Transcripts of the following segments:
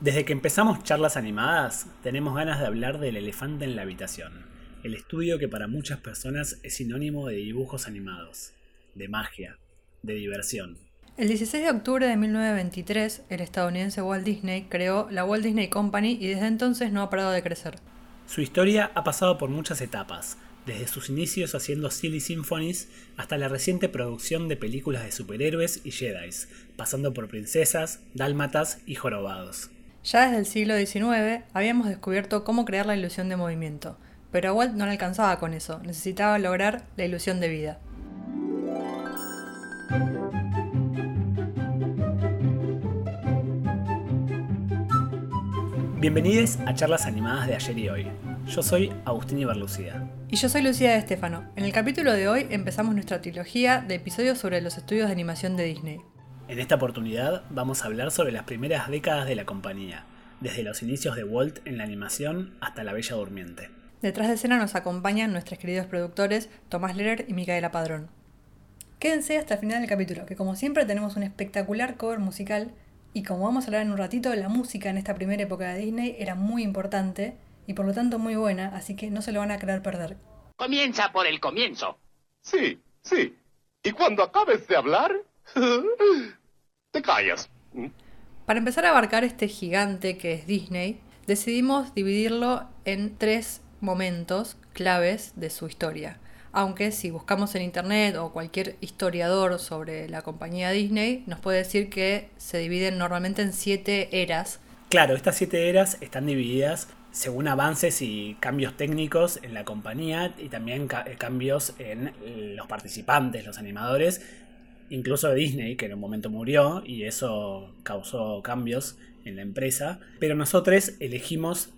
Desde que empezamos charlas animadas, tenemos ganas de hablar del elefante en la habitación, el estudio que para muchas personas es sinónimo de dibujos animados, de magia, de diversión. El 16 de octubre de 1923, el estadounidense Walt Disney creó la Walt Disney Company y desde entonces no ha parado de crecer. Su historia ha pasado por muchas etapas, desde sus inicios haciendo Silly Symphonies hasta la reciente producción de películas de superhéroes y Jedis, pasando por princesas, dálmatas y jorobados. Ya desde el siglo XIX habíamos descubierto cómo crear la ilusión de movimiento, pero a Walt no le alcanzaba con eso, necesitaba lograr la ilusión de vida. Bienvenidos a charlas animadas de ayer y hoy. Yo soy Agustín Ibarlucía. Y yo soy Lucía de Estefano. En el capítulo de hoy empezamos nuestra trilogía de episodios sobre los estudios de animación de Disney. En esta oportunidad vamos a hablar sobre las primeras décadas de la compañía, desde los inicios de Walt en la animación hasta La Bella Durmiente. Detrás de escena nos acompañan nuestros queridos productores Tomás Lerer y Micaela Padrón. Quédense hasta el final del capítulo, que como siempre tenemos un espectacular cover musical y como vamos a hablar en un ratito, la música en esta primera época de Disney era muy importante y por lo tanto muy buena, así que no se lo van a querer perder. Comienza por el comienzo. Sí, sí. Y cuando acabes de hablar, te callas. Para empezar a abarcar este gigante que es Disney, decidimos dividirlo en tres momentos claves de su historia. Aunque si buscamos en internet o cualquier historiador sobre la compañía Disney, nos puede decir que se dividen normalmente en siete eras. Claro, estas siete eras están divididas según avances y cambios técnicos en la compañía y también cambios en los participantes, los animadores, incluso de Disney, que en un momento murió y eso causó cambios en la empresa. Pero nosotros elegimos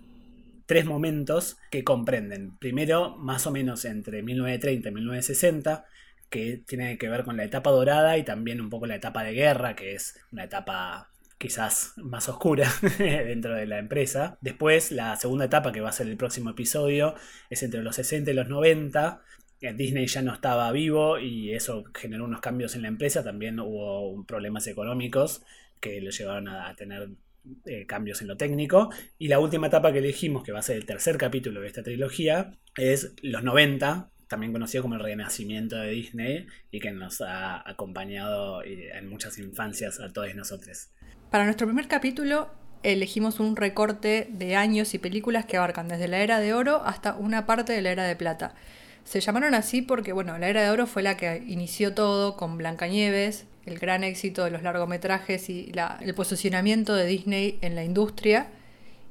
tres momentos que comprenden. Primero, más o menos entre 1930 y 1960, que tiene que ver con la etapa dorada y también un poco la etapa de guerra, que es una etapa quizás más oscura dentro de la empresa. Después, la segunda etapa, que va a ser el próximo episodio, es entre los 60 y los 90. Disney ya no estaba vivo y eso generó unos cambios en la empresa. También hubo problemas económicos que lo llevaron a, tener eh, cambios en lo técnico. Y la última etapa que elegimos, que va a ser el tercer capítulo de esta trilogía, es los 90, también conocido como el renacimiento de Disney y que nos ha acompañado eh, en muchas infancias a todos nosotros. Para nuestro primer capítulo elegimos un recorte de años y películas que abarcan desde la era de oro hasta una parte de la era de plata. Se llamaron así porque, bueno, la era de oro fue la que inició todo con Blancanieves, el gran éxito de los largometrajes y el posicionamiento de Disney en la industria.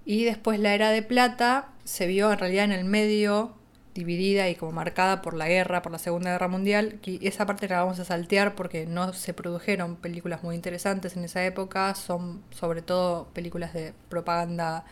Y después la era de plata se vio en realidad en el medio dividida y como marcada por la guerra, por la Segunda Guerra Mundial, y esa parte la vamos a saltear porque no se produjeron películas muy interesantes en esa época, son sobre todo películas de propaganda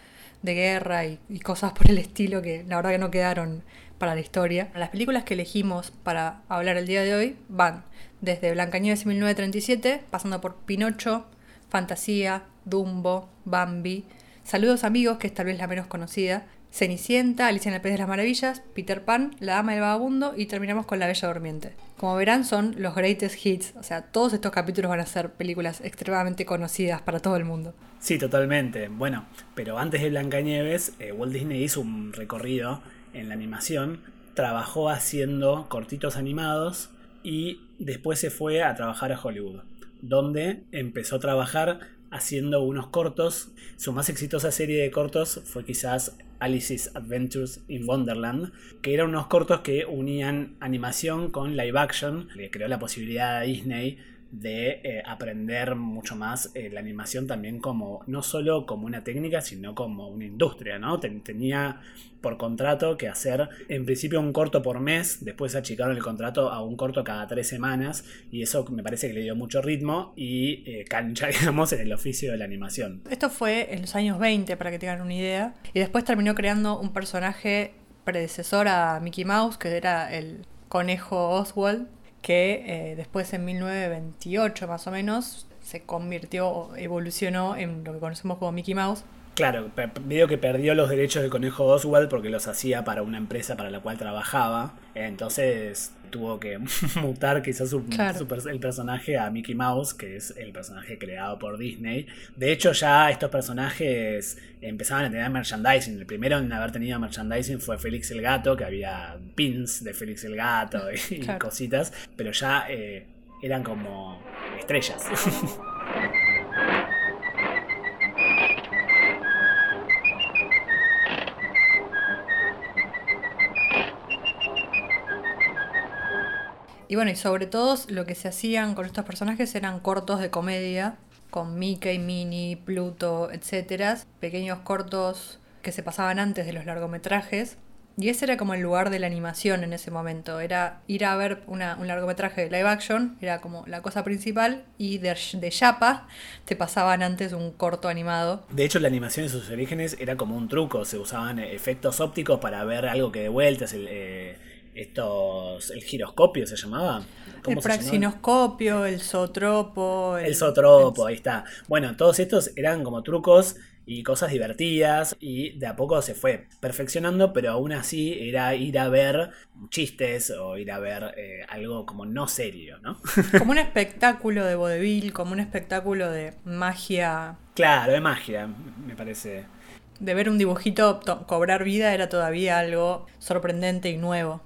de guerra y, cosas por el estilo que la verdad que no quedaron para la historia. Las películas que elegimos para hablar el día de hoy van desde Blancanieves 1937, pasando por Pinocho, Fantasía, Dumbo, Bambi, Saludos amigos, que es tal vez la menos conocida, Cenicienta, Alicia en el País de las Maravillas, Peter Pan, La Dama del Vagabundo y terminamos con La Bella Durmiente. Como verán son los greatest hits, o sea, todos estos capítulos van a ser películas extremadamente conocidas para todo el mundo. Sí, totalmente. Bueno, pero antes de Blancanieves, eh, Walt Disney hizo un recorrido en la animación, trabajó haciendo cortitos animados y después se fue a trabajar a Hollywood, donde empezó a trabajar haciendo unos cortos. Su más exitosa serie de cortos fue quizás Alice's Adventures in Wonderland, que eran unos cortos que unían animación con live action, le creó la posibilidad a Disney de eh, aprender mucho más eh, la animación también como no solo como una técnica sino como una industria no tenía por contrato que hacer en principio un corto por mes después achicaron el contrato a un corto cada tres semanas y eso me parece que le dio mucho ritmo y eh, cancha digamos en el oficio de la animación. Esto fue en los años 20 para que tengan una idea y después terminó creando un personaje predecesor a Mickey Mouse que era el conejo Oswald que eh, después en 1928 más o menos se convirtió, evolucionó en lo que conocemos como Mickey Mouse. Claro, medio que perdió los derechos del conejo Oswald porque los hacía para una empresa para la cual trabajaba. Entonces tuvo que mutar quizás el personaje a Mickey Mouse, que es el personaje creado por Disney. De hecho, ya estos personajes empezaban a tener merchandising. El primero en haber tenido merchandising fue Félix el Gato, que había pins de Félix el Gato y, cositas, pero ya eh, eran como estrellas. Y bueno, y sobre todo lo que se hacían con estos personajes eran cortos de comedia, con Mickey, Minnie, Pluto, etcétera, pequeños cortos que se pasaban antes de los largometrajes. Y ese era como el lugar de la animación en ese momento. Era ir a ver un largometraje de live action, era como la cosa principal, y de, de Yapa te pasaban antes un corto animado. De hecho, la animación en sus orígenes era como un truco, se usaban efectos ópticos para ver algo que de vuelta, el, eh, estos el giroscopio se llamaba. El praxinoscopio el zootropo el, zootropo ahí está. Bueno todos estos eran como trucos y cosas divertidas y de a poco se fue perfeccionando pero aún así era ir a ver chistes o ir a ver eh, algo como no serio no como un espectáculo de vodevil como un espectáculo de magia. Claro de magia me parece. De ver un dibujito cobrar vida era todavía algo sorprendente y nuevo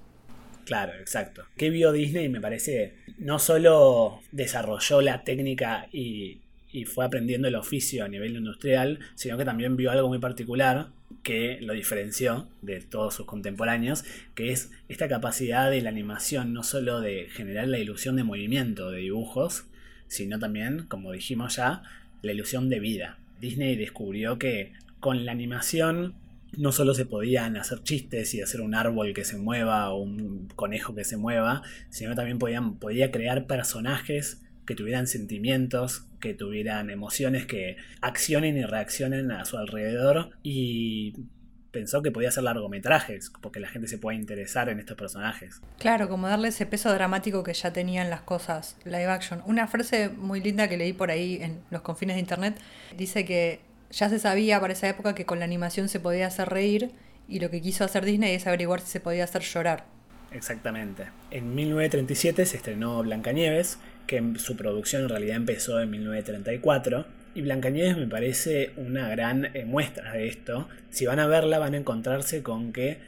Claro, exacto. ¿Qué vio Disney? Me parece, no solo desarrolló la técnica y, fue aprendiendo el oficio a nivel industrial, sino que también vio algo muy particular que lo diferenció de todos sus contemporáneos, que es esta capacidad de la animación, no solo de generar la ilusión de movimiento de dibujos, sino también, como dijimos ya, la ilusión de vida. Disney descubrió que con la animación no solo se podían hacer chistes y hacer un árbol que se mueva o un conejo que se mueva, sino también podían, podía crear personajes que tuvieran sentimientos, que tuvieran emociones, que accionen y reaccionen a su alrededor y pensó que podía hacer largometrajes, porque la gente se puede interesar en estos personajes. Claro, como darle ese peso dramático que ya tenían las cosas live action. Una frase muy linda que leí por ahí en los confines de internet dice que ya se sabía para esa época que con la animación se podía hacer reír y lo que quiso hacer Disney es averiguar si se podía hacer llorar. Exactamente. En 1937 se estrenó Blancanieves, que su producción en realidad empezó en 1934. Y Blancanieves me parece una gran eh, muestra de esto. Si van a verla van a encontrarse con que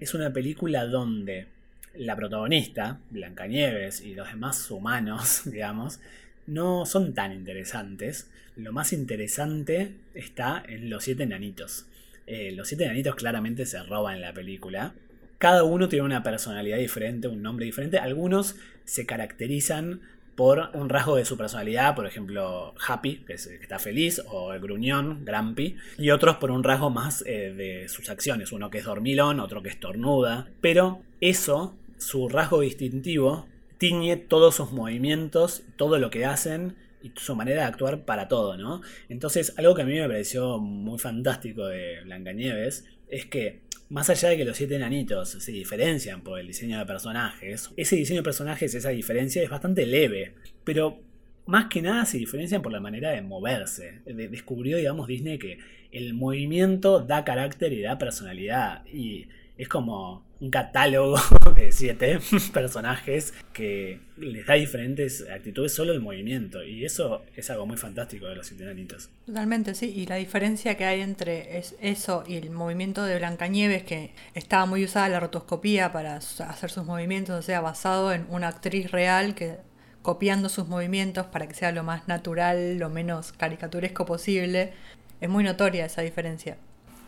es una película donde la protagonista, Blancanieves, y los demás humanos, digamos, no son tan interesantes. Lo más interesante está en los siete enanitos. Eh, los siete enanitos claramente se roban en la película. Cada uno tiene una personalidad diferente, un nombre diferente. Algunos se caracterizan por un rasgo de su personalidad, por ejemplo, Happy, que, está feliz, o el gruñón, Grumpy, y otros por un rasgo más eh, de sus acciones, uno que es dormilón, otro que es tornuda, pero eso, su rasgo distintivo, tiñe todos sus movimientos, todo lo que hacen y su manera de actuar para todo, ¿no? Entonces, algo que a mí me pareció muy fantástico de Blancanieves es que, más allá de que los siete enanitos se diferencian por el diseño de personajes, ese diseño de personajes, esa diferencia es bastante leve, pero más que nada se diferencian por la manera de moverse. descubrió, digamos, Disney que el movimiento da carácter y da personalidad. Y es como un catálogo de siete personajes que les da diferentes actitudes solo el movimiento. Y eso es algo muy fantástico de los siete enanitos. Totalmente, sí. Y la diferencia que hay entre eso y el movimiento de Blancanieves, que estaba muy usada la rotoscopía para hacer sus movimientos, o sea, basado en una actriz real que copiando sus movimientos para que sea lo más natural, lo menos caricaturesco posible. Es muy notoria esa diferencia.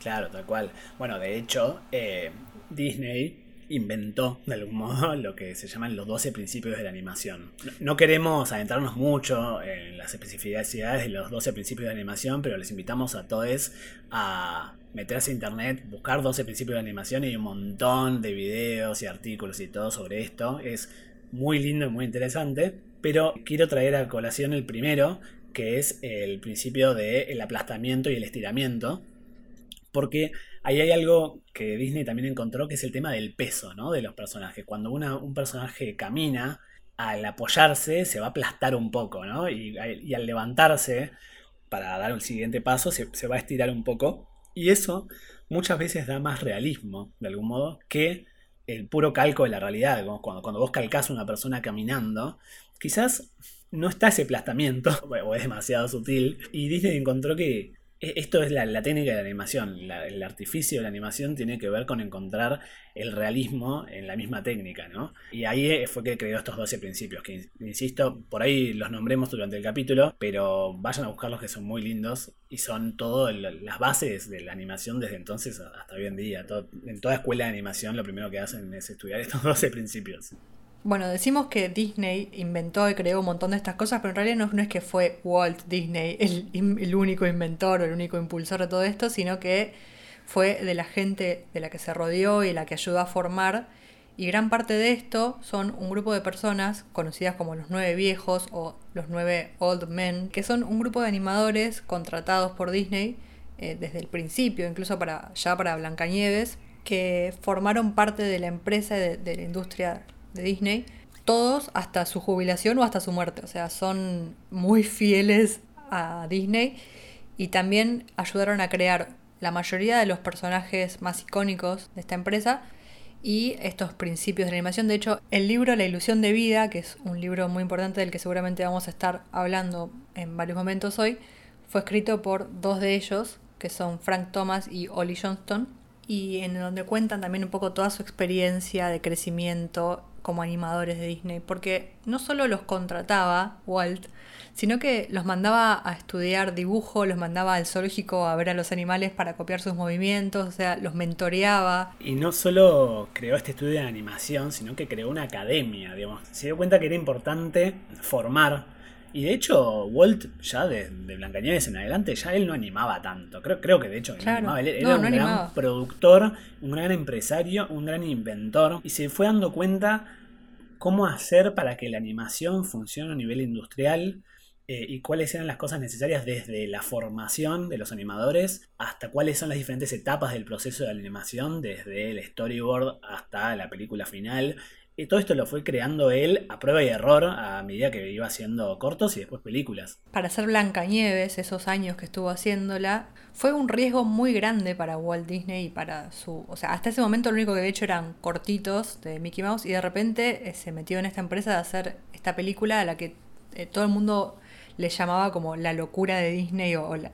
Claro, tal cual. Bueno, de hecho, eh, Disney inventó de algún modo lo que se llaman los 12 principios de la animación. No queremos adentrarnos mucho en las especificidades de los 12 principios de animación, pero les invitamos a todos a meterse a internet, buscar 12 principios de animación y hay un montón de videos y artículos y todo sobre esto. Es muy lindo y muy interesante, pero quiero traer a colación el primero, que es el principio del aplastamiento y el estiramiento, porque ahí hay algo que Disney también encontró, que es el tema del peso ¿no? de los personajes. Cuando un personaje camina, al apoyarse se va a aplastar un poco, ¿no? Y, al levantarse para dar el siguiente paso se, va a estirar un poco. Y eso muchas veces da más realismo, de algún modo, que el puro calco de la realidad. Cuando, cuando vos calcás a una persona caminando, quizás no está ese aplastamiento, o es demasiado sutil, y Disney encontró que esto es la, técnica de la animación. el artificio de la animación tiene que ver con encontrar el realismo en la misma técnica, ¿no? Y ahí eh, fue que creó estos 12 principios, que insisto, por ahí los nombremos durante el capítulo, pero vayan a buscarlos que son muy lindos y son todas las bases de la animación desde entonces hasta hoy en día. en toda escuela de animación lo primero que hacen es estudiar estos 12 principios. Bueno, decimos que Disney inventó y creó un montón de estas cosas, pero en realidad no, es que fue Walt Disney el, único inventor o el único impulsor de todo esto, sino que fue de la gente de la que se rodeó y la que ayudó a formar. Y gran parte de esto son un grupo de personas conocidas como los nueve viejos o los nueve old men, que son un grupo de animadores contratados por Disney eh, desde el principio, incluso para, ya para Blancanieves, que formaron parte de la empresa de, de la industria de Disney, todos hasta su jubilación o hasta su muerte. O sea, son muy fieles a Disney y también ayudaron a crear la mayoría de los personajes más icónicos de esta empresa y estos principios de la animación. De hecho, el libro La ilusión de vida, que es un libro muy importante del que seguramente vamos a estar hablando en varios momentos hoy, fue escrito por dos de ellos, que son Frank Thomas y Ollie Johnston, y en donde cuentan también un poco toda su experiencia de crecimiento como animadores de Disney, porque no solo los contrataba Walt, sino que los mandaba a estudiar dibujo, los mandaba al zoológico a ver a los animales para copiar sus movimientos, o sea, los mentoreaba. Y no solo creó este estudio de animación, sino que creó una academia, digamos. Se dio cuenta que era importante formar y de hecho, Walt, ya de, de Blancanieves en adelante, ya él no animaba tanto. Creo, creo que de hecho no animaba. Él era un gran productor, un gran empresario, un gran inventor. Y se fue dando cuenta cómo hacer para que la animación funcione a nivel industrial. Eh, y cuáles eran las cosas necesarias desde la formación de los animadores hasta cuáles son las diferentes etapas del proceso de animación, desde el storyboard hasta la película final y todo esto lo fue creando él a prueba y error a medida que iba haciendo cortos y después películas. Para hacer Blancanieves, esos años que estuvo haciéndola, fue un riesgo muy grande para Walt Disney y para su... O sea, hasta ese momento lo único que había hecho eran cortitos de Mickey Mouse y de repente eh, se metió en esta empresa de hacer esta película a la que eh, todo el mundo le llamaba como la locura de Disney o, la,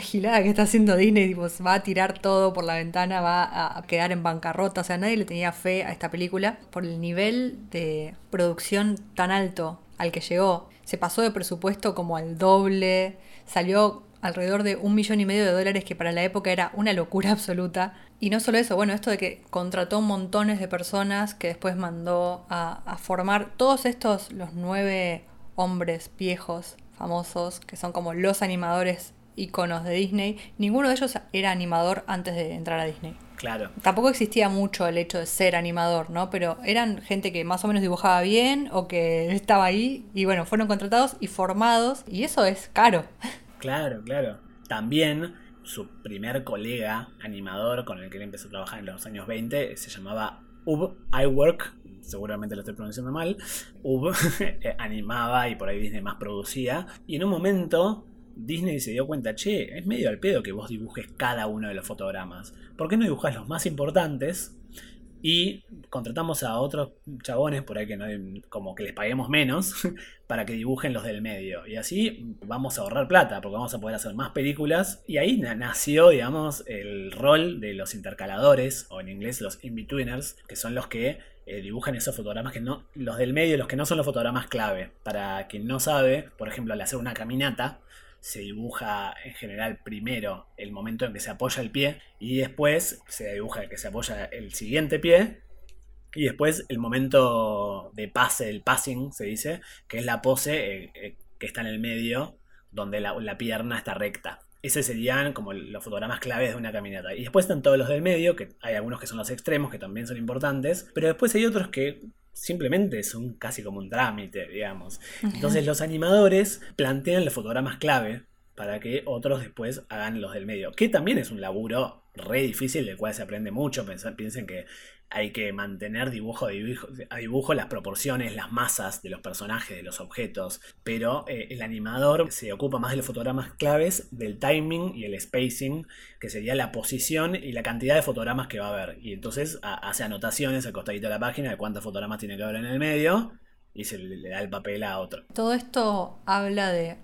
gilada que está haciendo Disney, tipo, va a tirar todo por la ventana, va a quedar en bancarrota, o sea, nadie le tenía fe a esta película por el nivel de producción tan alto al que llegó. Se pasó de presupuesto como al doble, salió alrededor de un millón y medio de dólares, que para la época era una locura absoluta. Y no solo eso, bueno, esto de que contrató montones de personas que después mandó a, a formar todos estos, los nueve hombres viejos, famosos, que son como los animadores íconos de Disney, ninguno de ellos era animador antes de entrar a Disney. Claro. Tampoco existía mucho el hecho de ser animador, ¿no? Pero eran gente que más o menos dibujaba bien o que estaba ahí y bueno, fueron contratados y formados y eso es caro. Claro, claro. También su primer colega animador con el que él empezó a trabajar en los años 20 se llamaba Ub Iwork, seguramente lo estoy pronunciando mal, Ub eh, animaba y por ahí Disney más producía. Y en un momento Disney se dio cuenta, che, es medio al pedo que vos dibujes cada uno de los fotogramas. ¿Por qué no dibujas los más importantes? Y contratamos a otros chabones por ahí que no, como que les paguemos menos para que dibujen los del medio. Y así vamos a ahorrar plata porque vamos a poder hacer más películas. Y ahí nació, digamos, el rol de los intercaladores, o en inglés los in-betweeners, que son los que eh, dibujan esos fotogramas que no, los del medio, los que no son los fotogramas clave. Para quien no sabe, por ejemplo, al hacer una caminata, se dibuja en general primero el momento en que se apoya el pie y después se dibuja el que se apoya el siguiente pie y después el momento de pase, el passing se dice, que es la pose eh, eh, que está en el medio donde la, la pierna está recta. Ese serían como los fotogramas claves de una caminata. Y después están todos los del medio, que hay algunos que son los extremos, que también son importantes, pero después hay otros que simplemente son casi como un trámite, digamos. Entonces los animadores plantean los fotogramas clave para que otros después hagan los del medio. Que también es un laburo re difícil del cual se aprende mucho. piensen que hay que mantener dibujo a dibujo, las proporciones, las masas de los personajes, de los objetos, pero eh, el animador se ocupa más de los fotogramas claves, del timing y el spacing, que sería la posición y la cantidad de fotogramas que va a haber. Y entonces hace anotaciones al costadito de la página de cuántos fotogramas tiene que haber en el medio y se le da el papel a otro. Todo esto habla de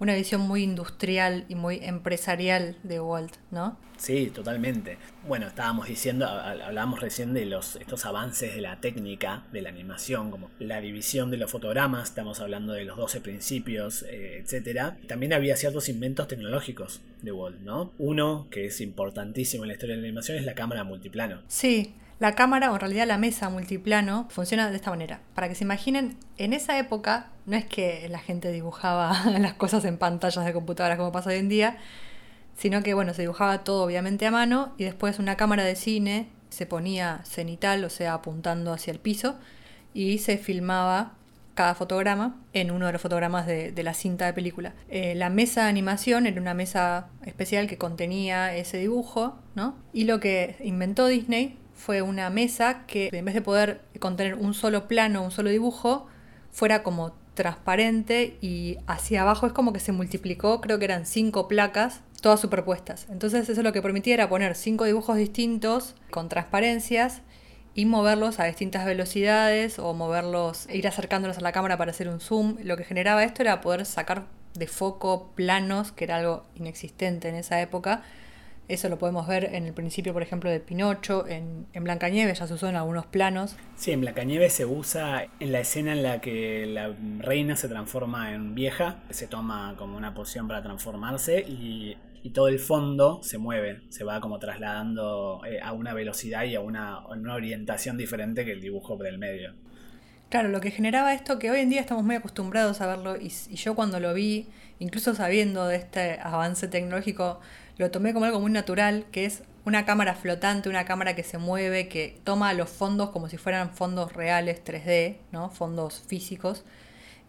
una visión muy industrial y muy empresarial de Walt, ¿no? Sí, totalmente. Bueno, estábamos diciendo, hablábamos recién de los, estos avances de la técnica, de la animación, como la división de los fotogramas, estamos hablando de los 12 principios, eh, etcétera. También había ciertos inventos tecnológicos de Walt, ¿no? Uno que es importantísimo en la historia de la animación es la cámara multiplano. Sí, la cámara, o en realidad la mesa multiplano, funciona de esta manera. Para que se imaginen, en esa época no es que la gente dibujaba las cosas en pantallas de computadoras como pasa hoy en día, sino que bueno, se dibujaba todo obviamente a mano y después una cámara de cine se ponía cenital, o sea, apuntando hacia el piso, y se filmaba cada fotograma en uno de los fotogramas de, la cinta de película. Eh, la mesa de animación era una mesa especial que contenía ese dibujo, ¿no? Y lo que inventó Disney fue una mesa que en vez de poder contener un solo plano, un solo dibujo, fuera como transparente y hacia abajo es como que se multiplicó, creo que eran cinco placas, todas superpuestas. Entonces eso lo que permitía era poner cinco dibujos distintos con transparencias y moverlos a distintas velocidades o moverlos, ir acercándolos a la cámara para hacer un zoom. Lo que generaba esto era poder sacar de foco planos, que era algo inexistente en esa época, eso lo podemos ver en el principio, por ejemplo, de Pinocho, en, en Blancanieves ya se usó en algunos planos. Sí, en Blancanieves se usa en la escena en la que la reina se transforma en vieja, se toma como una poción para transformarse y, todo el fondo se mueve, se va como trasladando eh, a una velocidad y a una, una orientación diferente que el dibujo del medio. Claro, lo que generaba esto que hoy en día estamos muy acostumbrados a verlo y, y yo cuando lo vi, incluso sabiendo de este avance tecnológico, lo tomé como algo muy natural, que es una cámara flotante, una cámara que se mueve, que toma los fondos como si fueran fondos reales 3D, ¿no? fondos físicos.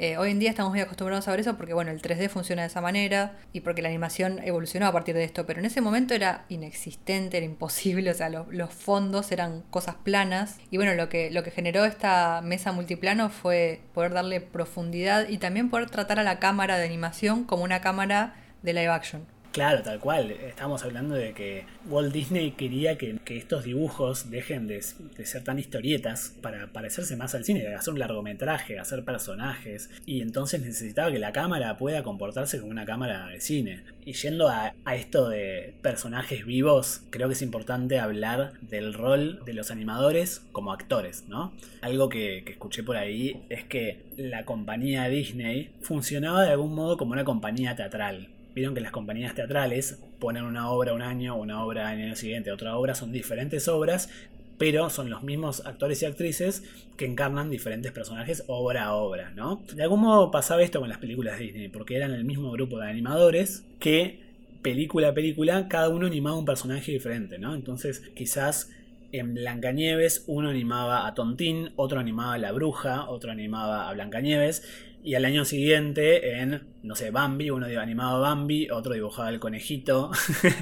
Eh, hoy en día estamos muy acostumbrados a ver eso porque bueno, el 3D funciona de esa manera y porque la animación evolucionó a partir de esto, pero en ese momento era inexistente, era imposible, o sea, los fondos eran cosas planas y bueno, lo que, lo que generó esta mesa multiplano fue poder darle profundidad y también poder tratar a la cámara de animación como una cámara de live action. Claro, tal cual. Estamos hablando de que Walt Disney quería que, estos dibujos dejen de, ser tan historietas para parecerse más al cine, hacer un largometraje, hacer personajes. Y entonces necesitaba que la cámara pueda comportarse como una cámara de cine. Y yendo a, esto de personajes vivos, creo que es importante hablar del rol de los animadores como actores, ¿no? Algo que escuché por ahí es que la compañía Disney funcionaba de algún modo como una compañía teatral Vieron que las compañías teatrales ponen una obra un año, una obra en el año siguiente, otra obra, son diferentes obras, pero son los mismos actores y actrices que encarnan diferentes personajes obra a obra, ¿no? De algún modo pasaba esto con las películas de Disney, porque eran el mismo grupo de animadores que película a película cada uno animaba un personaje diferente, ¿no? Entonces quizás en Blancanieves uno animaba a Tontín, otro animaba a la bruja, otro animaba a Blancanieves y al año siguiente, en, no sé, Bambi, uno animaba Bambi, otro dibujaba el conejito.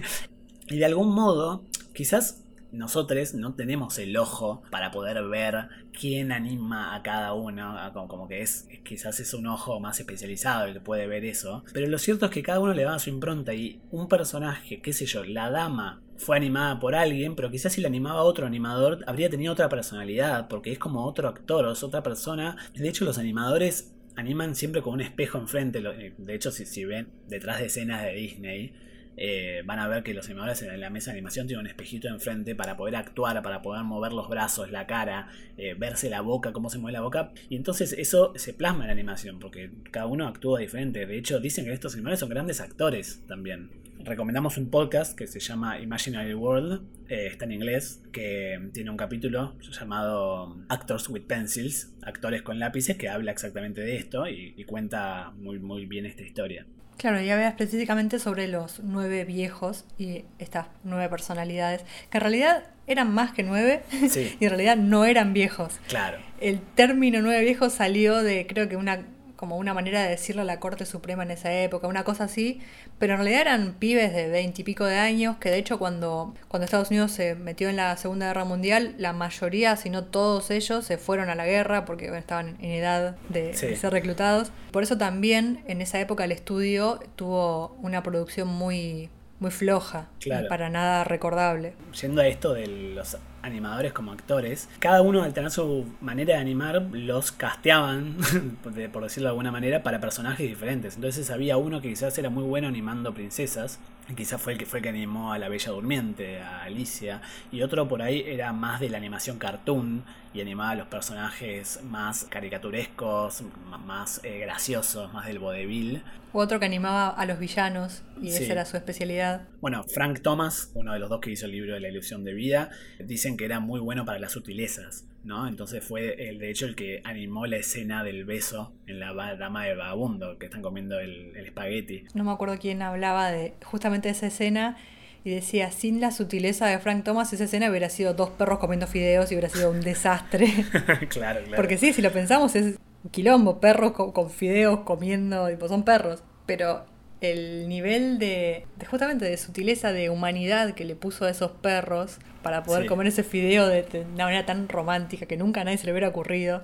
y de algún modo, quizás nosotros no tenemos el ojo para poder ver quién anima a cada uno, como que es quizás es un ojo más especializado el que puede ver eso, pero lo cierto es que cada uno le da su impronta y un personaje, qué sé yo, la dama fue animada por alguien, pero quizás si la animaba otro animador habría tenido otra personalidad, porque es como otro actor o es otra persona. De hecho, los animadores animan siempre con un espejo enfrente. Eh, de hecho, si, ven detrás de escenas de Disney, eh, van a ver que los animadores en la mesa de animación tienen un espejito enfrente para poder actuar, para poder mover los brazos, la cara, eh, verse la boca, cómo se mueve la boca. Y entonces eso se plasma en la animación, porque cada uno actúa diferente. De hecho, dicen que estos animadores son grandes actores también recomendamos un podcast que se llama Imaginary World, eh, está en inglés, que tiene un capítulo llamado Actors with Pencils, actores con lápices, que habla exactamente de esto y, cuenta muy, muy bien esta historia. Claro, y habla específicamente sobre los nueve viejos y estas nueve personalidades, que en realidad eran más que nueve y en realidad no eran viejos. Claro. El término nueve viejos salió de, creo que una como una manera de decirle a la Corte Suprema en esa época, una cosa así, pero en realidad eran pibes de veinte y pico de años, que de hecho cuando, cuando Estados Unidos se metió en la Segunda Guerra Mundial, la mayoría, si no todos ellos, se fueron a la guerra porque estaban en edad de, Sí. de ser reclutados. Por eso también en esa época el estudio tuvo una producción muy, muy floja Claro. y para nada recordable. Yendo a esto de los animadores como actores, cada uno al tener su manera de animar los casteaban, por decirlo de alguna manera, para personajes diferentes. Entonces había uno que quizás era muy bueno animando princesas, y quizás fue el que fue el que animó a la Bella Durmiente, a Alicia, y otro por ahí era más de la animación cartoon y animaba a los personajes más caricaturescos, más eh, graciosos, más del vodevil. U otro que animaba a los villanos y Sí. esa era su especialidad. Bueno, Frank Thomas, uno de los dos que hizo el libro de la ilusión de vida, dicen que era muy bueno para las sutilezas, ¿no? Entonces fue el, de hecho el que animó la escena del beso en la dama de vagabundo, que están comiendo el, el espagueti. No me acuerdo quién hablaba de justamente esa escena y decía, sin la sutileza de Frank Thomas, esa escena hubiera sido dos perros comiendo fideos y hubiera sido un desastre. claro, claro. Porque sí, si lo pensamos es un quilombo, perros con, con fideos comiendo, tipo, son perros. Pero el nivel de, de justamente de sutileza, de humanidad que le puso a esos perros para poder Sí. comer ese fideo de, de una manera tan romántica que nunca a nadie se le hubiera ocurrido.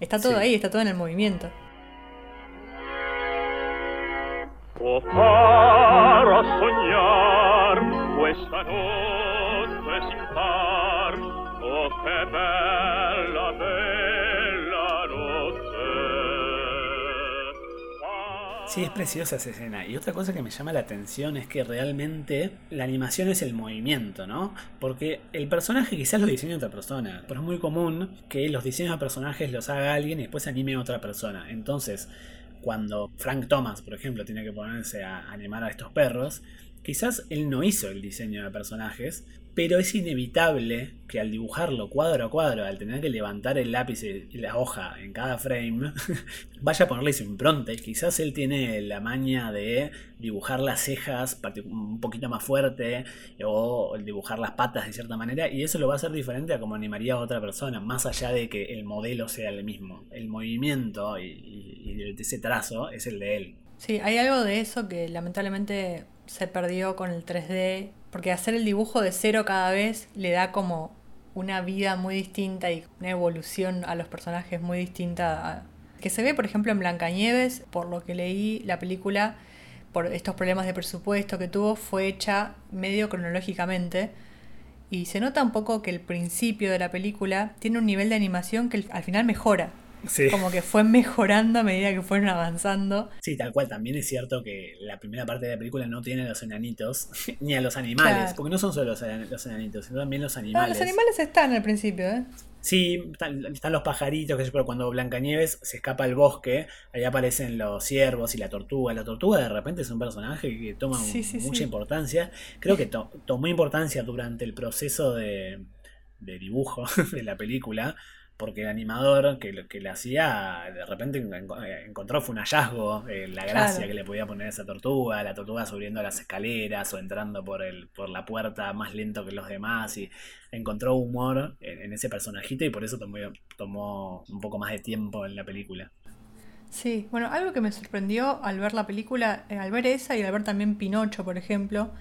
Está todo Sí. ahí, está todo en el movimiento. O para soñar questa notte sin par. Oh, che Sí, es preciosa esa escena. Y otra cosa que me llama la atención es que realmente la animación es el movimiento, ¿no? Porque el personaje quizás lo diseña otra persona, pero es muy común que los diseños de personajes los haga alguien y después anime a otra persona. Entonces, cuando Frank Thomas, por ejemplo, tiene que ponerse a animar a estos perros, quizás él no hizo el diseño de personajes, pero es inevitable que al dibujarlo cuadro a cuadro, al tener que levantar el lápiz y la hoja en cada frame, vaya a ponerle su impronta. Y quizás él tiene la maña de dibujar las cejas un poquito más fuerte o dibujar las patas de cierta manera. Y eso lo va a hacer diferente a como animaría a otra persona, más allá de que el modelo sea el mismo. El movimiento y- y ese trazo es el de él. Sí, hay algo de eso que lamentablemente se perdió con el 3D, porque hacer el dibujo de cero cada vez le da como una vida muy distinta y una evolución a los personajes muy distinta. que se ve, por ejemplo, en Blancanieves, por lo que leí, la película, por estos problemas de presupuesto que tuvo, fue hecha medio cronológicamente. Y se nota un poco que el principio de la película tiene un nivel de animación que al final mejora. Sí. Como que fue mejorando a medida que fueron avanzando. Sí, tal cual. También es cierto que la primera parte de la película no tiene a los enanitos ni a los animales, Claro. porque no son solo los, enan- los enanitos, sino también los No, animales. los animales están al principio, ¿eh? Sí, están, están los pajaritos, que pero cuando Blancanieves se escapa al bosque, ahí aparecen los ciervos y la tortuga. La tortuga de repente es un personaje que toma Sí, sí, mucha importancia. Creo que to- tomó importancia durante el proceso de, de dibujo de la película, porque el animador que, lo- que le hacía, de repente en- encontró fue un hallazgo, eh, la gracia Claro. que le podía poner a esa tortuga, la tortuga subiendo las escaleras o entrando por, el, por la puerta más lento que los demás y encontró humor en, en ese personajito y por eso tomó, tomó un poco más de tiempo en la película. Sí, bueno, algo que me sorprendió al ver la película, eh, al ver esa y al ver también Pinocho, por ejemplo,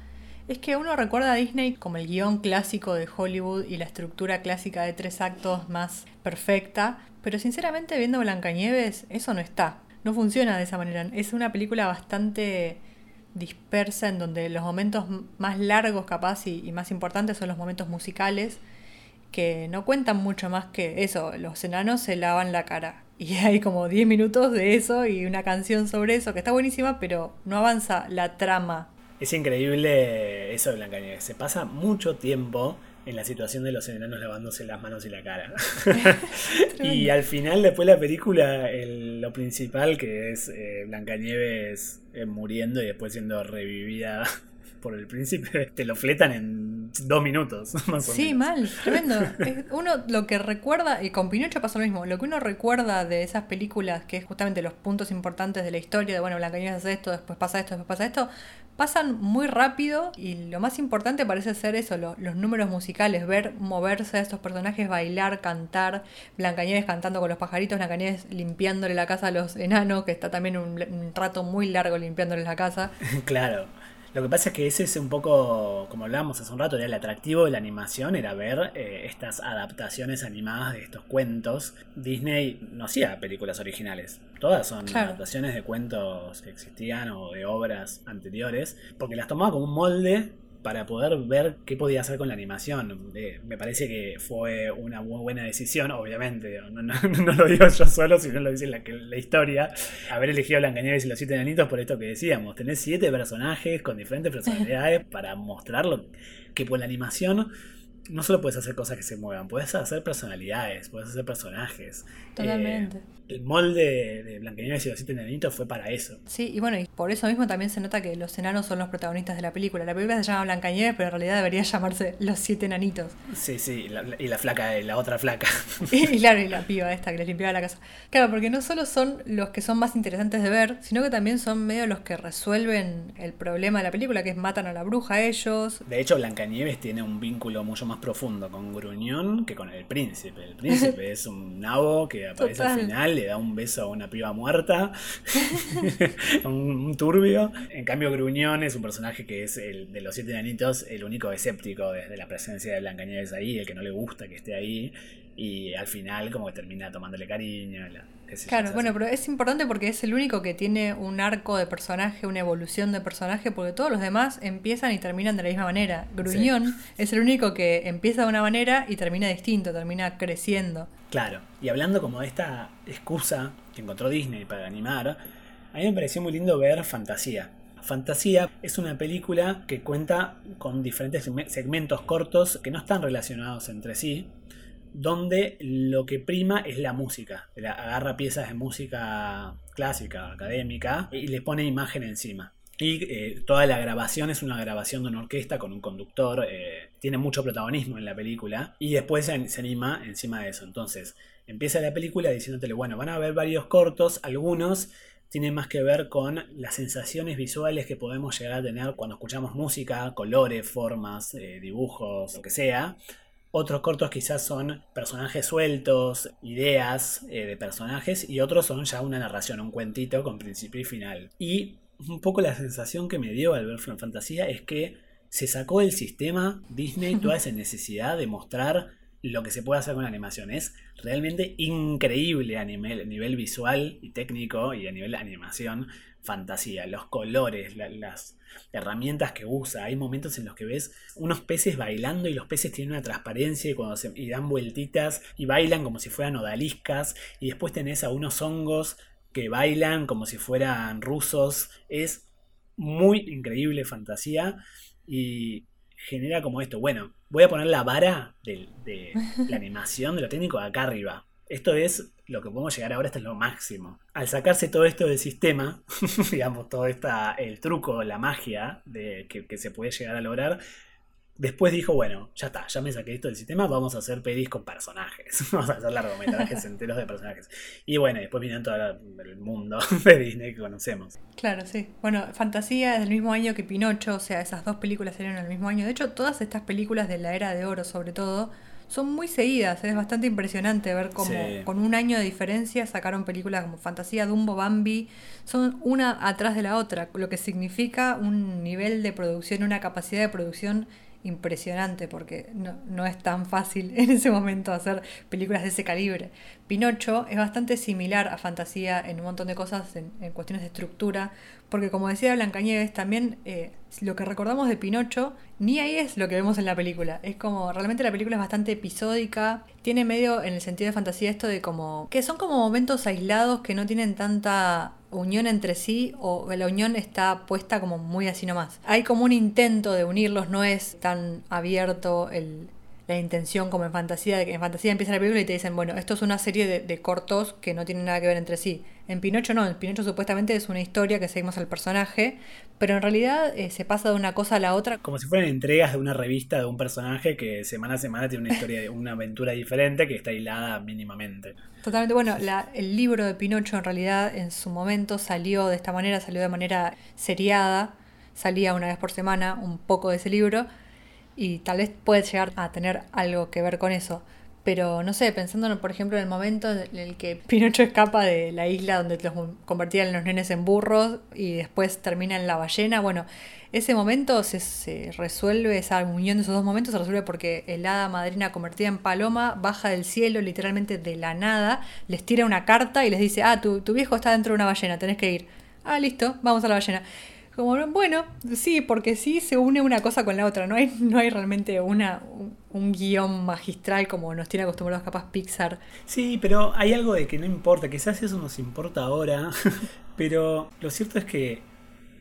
es que uno recuerda a Disney como el guion clásico de Hollywood y la estructura clásica de tres actos más perfecta, pero sinceramente viendo Blancanieves eso no está, no funciona de esa manera. Es una película bastante dispersa en donde los momentos más largos capaz y, y más importantes son los momentos musicales que no cuentan mucho más que eso, los enanos se lavan la cara. Y hay como 10 minutos de eso y una canción sobre eso que está buenísima, pero no avanza la trama. Es increíble eso de Blancanieves. Se pasa mucho tiempo en la situación de los enanos lavándose las manos y la cara. y al final, después de la película, el- lo principal que es eh, Blancanieves eh, muriendo y después siendo revivida por el príncipe, te lo fletan en dos minutos, más o Sí, menos. mal, tremendo. Es- Uno lo que recuerda, y con Pinocho pasó lo mismo, lo que uno recuerda de esas películas, que es justamente los puntos importantes de la historia, de bueno, Blancanieves hace esto, después pasa esto, después pasa esto, pasan muy rápido y lo más importante parece ser eso, lo- los números musicales, ver moverse a estos personajes, bailar, cantar, Blancanieves cantando con los pajaritos, Blancanieves limpiándole la casa a los enanos, que está también un, un rato muy largo limpiándole la casa. Claro. Lo que pasa es que ese es un poco, como hablábamos hace un rato, era el atractivo de la animación, era ver eh, estas adaptaciones animadas de estos cuentos. Disney no hacía películas originales, todas son Claro. adaptaciones de cuentos que existían o de obras anteriores, porque las tomaba como un molde para poder ver qué podía hacer con la animación. Eh, me parece que fue una muy buena decisión, obviamente, no, no- no lo digo yo solo, sino lo dice la, historia, haber elegido a Blancanieves y los siete enanitos por esto que decíamos, tenés siete personajes con diferentes personalidades para mostrarlo que por la animación no solo puedes hacer cosas que se muevan, puedes hacer personalidades, puedes hacer personajes. Totalmente. Eh, el molde de Blancanieves y los siete enanitos fue para eso. Sí, y bueno, y por eso mismo también se nota que los enanos son los protagonistas de la película. La película se llama Blancanieves, pero en realidad debería llamarse Los Siete Enanitos. Sí, sí, la- y la flaca, la otra flaca. Y claro, y la piba esta que les limpiaba la casa. Claro, porque no solo son los que son más interesantes de ver, sino que también son medio los que resuelven el problema de la película, que es matan a la bruja a ellos. De hecho, Blancanieves tiene un vínculo mucho más profundo con Gruñón que con el príncipe. El príncipe es un nabo que aparece Total. al final, le da un beso a una piba muerta, un, un turbio. En cambio, Gruñón es un personaje que es el de los siete enanitos, el único escéptico desde la presencia de Blancanieves ahí, el que no le gusta que esté ahí. Y al final, como que termina tomándole cariño. la- Claro, bueno, pero es importante porque es el único que tiene un arco de personaje, una evolución de personaje, porque todos los demás empiezan y terminan de la misma manera. Gruñón es el único que empieza de una manera y termina distinto, termina creciendo. Claro, y hablando como de esta excusa que encontró Disney para animar, a mí me pareció muy lindo ver Fantasía. Fantasía es una película que cuenta con diferentes segme- segmentos cortos que no están relacionados entre sí, donde lo que prima es la música. Agarra piezas de música clásica, académica, y le pone imagen encima. Y eh, toda la grabación es una grabación de una orquesta con un conductor, eh, tiene mucho protagonismo en la película, y después se, anima encima de eso. Entonces, empieza la película diciéndotele, bueno, van a haber varios cortos, algunos tienen más que ver con las sensaciones visuales que podemos llegar a tener cuando escuchamos música, colores, formas, eh, dibujos, lo que sea. Otros cortos quizás son personajes sueltos, ideas de personajes, y otros son ya una narración, un cuentito con principio y final. Y un poco la sensación que me dio al ver Final Fantasía es que se sacó del sistema Disney toda esa necesidad de mostrar lo que se puede hacer con la animación. Es realmente increíble a nivel, a nivel visual y técnico y a nivel de animación. Fantasía, los colores, la- las herramientas que usa. Hay momentos en los que ves unos peces bailando y los peces tienen una transparencia y, cuando se, y dan vueltitas y bailan como si fueran odaliscas. Y después tenés a unos hongos que bailan como si fueran rusos. Es muy increíble fantasía y genera como esto. Bueno, voy a poner la vara de, la animación, de lo técnico, acá arriba. Esto es lo que podemos llegar ahora, esto es lo máximo. Al sacarse todo esto del sistema, digamos, todo esta, el truco, la magia de, que, que se puede llegar a lograr, después dijo, bueno, ya está, ya me saqué esto del sistema, vamos a hacer pelis con personajes. vamos a hacer largometrajes enteros de personajes. Y bueno, después viene todo el mundo de Disney que conocemos. Claro, sí. Bueno, Fantasía es del mismo año que Pinocho, o sea, esas dos películas salieron el mismo año. De hecho, todas estas películas de la era de oro, sobre todo, son muy seguidas. Es bastante impresionante ver cómo Sí. con un año de diferencia sacaron películas como Fantasía, Dumbo, Bambi. Son una atrás de la otra, lo que significa un nivel de producción, una capacidad de producción impresionante, porque no, no es tan fácil en ese momento hacer películas de ese calibre. Pinocho es bastante similar a Fantasía en un montón de cosas, en, en cuestiones de estructura, porque como decía Blancanieves, también eh, lo que recordamos de Pinocho ni ahí es lo que vemos en la película. Es como, realmente la película es bastante episódica, tiene medio en el sentido de fantasía esto de como, que son como momentos aislados que no tienen tanta unión entre sí o la unión está puesta como muy así nomás. Hay como un intento de unirlos, no es tan abierto el, la intención como en fantasía, de que en fantasía empieza la película y te dicen, bueno, esto es una serie de, de cortos que no tienen nada que ver entre sí. En Pinocho no, en Pinocho supuestamente es una historia que seguimos al personaje, pero en realidad eh, se pasa de una cosa a la otra. Como si fueran entregas de una revista de un personaje que semana a semana tiene una historia, una aventura diferente que está hilada mínimamente. Totalmente, bueno, la- el libro de Pinocho en realidad en su momento salió de esta manera, salió de manera seriada, salía una vez por semana un poco de ese libro y tal vez puede llegar a tener algo que ver con eso. Pero no sé, pensando por ejemplo en el momento en el que Pinocho escapa de la isla donde los convertían los nenes en burros y después termina en la ballena, bueno, ese momento se, se resuelve, esa unión de esos dos momentos se resuelve porque el hada madrina convertida en paloma baja del cielo literalmente de la nada, les tira una carta y les dice, ah, tu, tu viejo está dentro de una ballena, tenés que ir. Ah, listo, vamos a la ballena. Como, bueno, sí, porque sí se une una cosa con la otra, no hay, no hay realmente una, un, guion magistral como nos tiene acostumbrados capaz Pixar. Sí, pero hay algo de que no importa, quizás eso nos importa ahora, pero lo cierto es que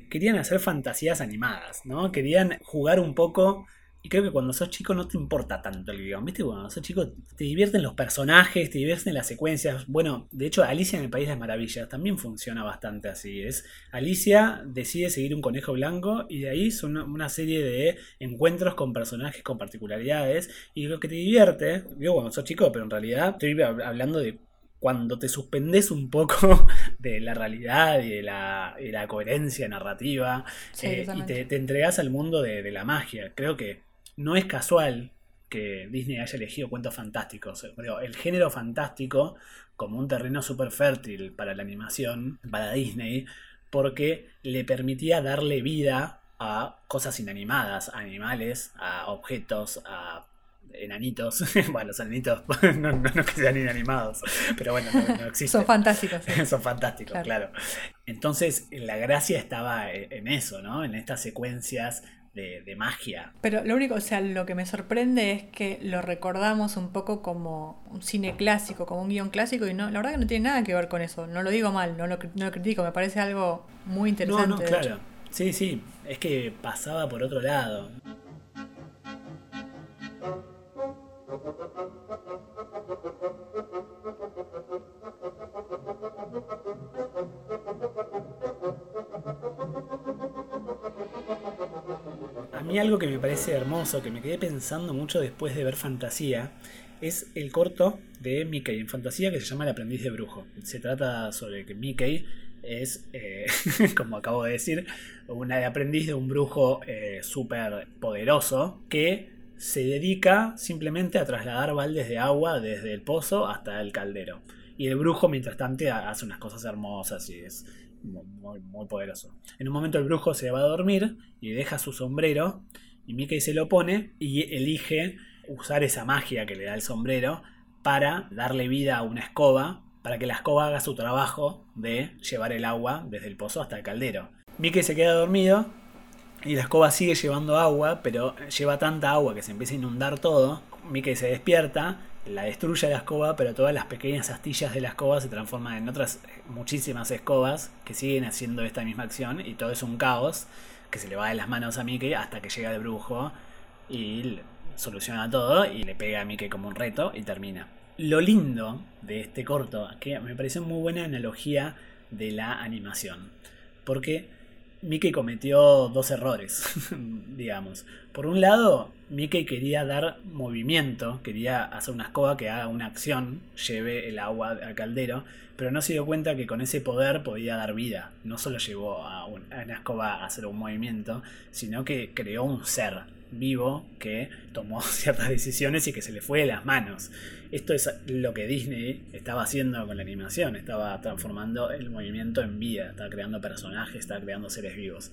querían hacer fantasías animadas, ¿no? Querían jugar un poco y creo que cuando sos chico no te importa tanto el guion, ¿viste? Cuando sos chico te divierten los personajes, te divierten las secuencias. Bueno, de hecho Alicia en el País de las Maravillas también funciona bastante así. Es Alicia decide seguir un conejo blanco y de ahí son una, serie de encuentros con personajes con particularidades y lo que te divierte, digo cuando sos chico, pero en realidad estoy hab- hablando de cuando te suspendes un poco de la realidad y de la, y la coherencia narrativa Sí, eh, y te, te entregas al mundo de, de la magia. Creo que no es casual que Disney haya elegido cuentos fantásticos. El género fantástico como un terreno súper fértil para la animación, para Disney, porque le permitía darle vida a cosas inanimadas, a animales, a objetos, a enanitos. bueno, los enanitos no, no, no que sean inanimados, pero bueno, no, no existen. Son fantásticos. sí. Son fantásticos, Claro. claro. Entonces, la gracia estaba e- en eso, ¿no? En estas secuencias de, de magia. Pero lo único, o sea, lo que me sorprende es que lo recordamos un poco como un cine clásico, como un guion clásico, y no, la verdad que no tiene nada que ver con eso. No lo digo mal, no lo, cri- no lo critico, me parece algo muy No, interesante. no, de claro. hecho. Sí, sí, es que pasaba por otro lado. Algo que me parece hermoso, que me quedé pensando mucho después de ver Fantasía, es el corto de Mickey en Fantasía que se llama El aprendiz de brujo. Se trata sobre que Mickey es, eh, como acabo de decir, una aprendiz de un brujo eh, súper poderoso que se dedica simplemente a trasladar baldes de agua desde el pozo hasta el caldero. Y el brujo, mientras tanto, hace unas cosas hermosas y es muy, poderoso. En un momento el brujo se va a dormir y deja su sombrero y Mickey se lo pone y elige usar esa magia que le da el sombrero para darle vida a una escoba, para que la escoba haga su trabajo de llevar el agua desde el pozo hasta el caldero. Mickey se queda dormido y la escoba sigue llevando agua, pero lleva tanta agua que se empieza a inundar todo. Mickey se despierta, la destruye la escoba, pero todas las pequeñas astillas de la escoba se transforman en otras muchísimas escobas que siguen haciendo esta misma acción y todo es un caos que se le va de las manos a Mickey hasta que llega el brujo y soluciona todo y le pega a Mickey como un reto y termina. Lo lindo de este corto, que me pareció muy buena analogía de la animación, porque Mickey cometió dos errores, digamos. Por un lado, Mickey quería dar movimiento, quería hacer una escoba que haga una acción, lleve el agua al caldero, pero no se dio cuenta que con ese poder podía dar vida. No solo llevó a, un- a una escoba a hacer un movimiento, sino que creó un ser vivo que tomó ciertas decisiones y que se le fue de las manos. Esto es lo que Disney estaba haciendo con la animación, estaba transformando el movimiento en vida, estaba creando personajes, estaba creando seres vivos.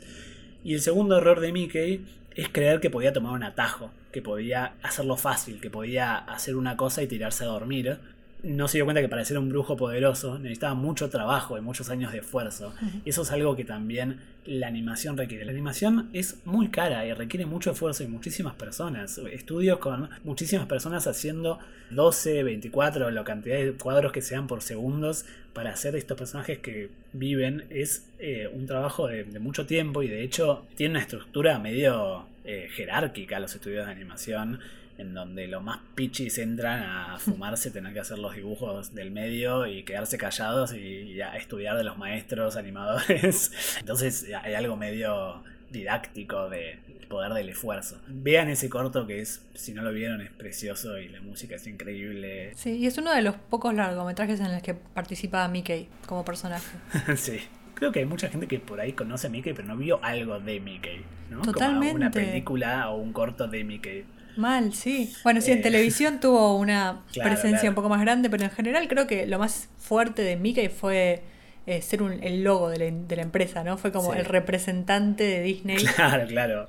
Y el segundo error de Mickey es creer que podía tomar un atajo, que podía hacerlo fácil, que podía hacer una cosa y tirarse a dormir. No se dio cuenta que para ser un brujo poderoso necesitaba mucho trabajo y muchos años de esfuerzo. Y eso es algo que también la animación requiere. La animación es muy cara y requiere mucho esfuerzo y muchísimas personas. Estudios con muchísimas personas haciendo 12, 24, la cantidad de cuadros que sean por segundos para hacer estos personajes que viven es eh, un trabajo de, de mucho tiempo y de hecho tiene una estructura medio eh, jerárquica los estudios de animación en donde los más pichis entran a fumarse, tener que hacer los dibujos del medio y quedarse callados y, y a estudiar de los maestros animadores. Entonces hay algo medio didáctico de poder del esfuerzo. Vean ese corto que es, si no lo vieron, es precioso y la música es increíble. Sí, y es uno de los pocos largometrajes en los que participa Mickey como personaje. sí. Creo que hay mucha gente que por ahí conoce a Mickey, pero no vio algo de Mickey, ¿no? Como Totalmente. una película o un corto de Mickey. Mal, sí. Bueno, sí, en Eh, televisión tuvo una claro, presencia claro. un poco más grande, pero en general creo que lo más fuerte de Mickey fue eh, ser un- el logo de la, de la empresa, ¿no? Fue como Sí. el representante de Disney. Claro, claro.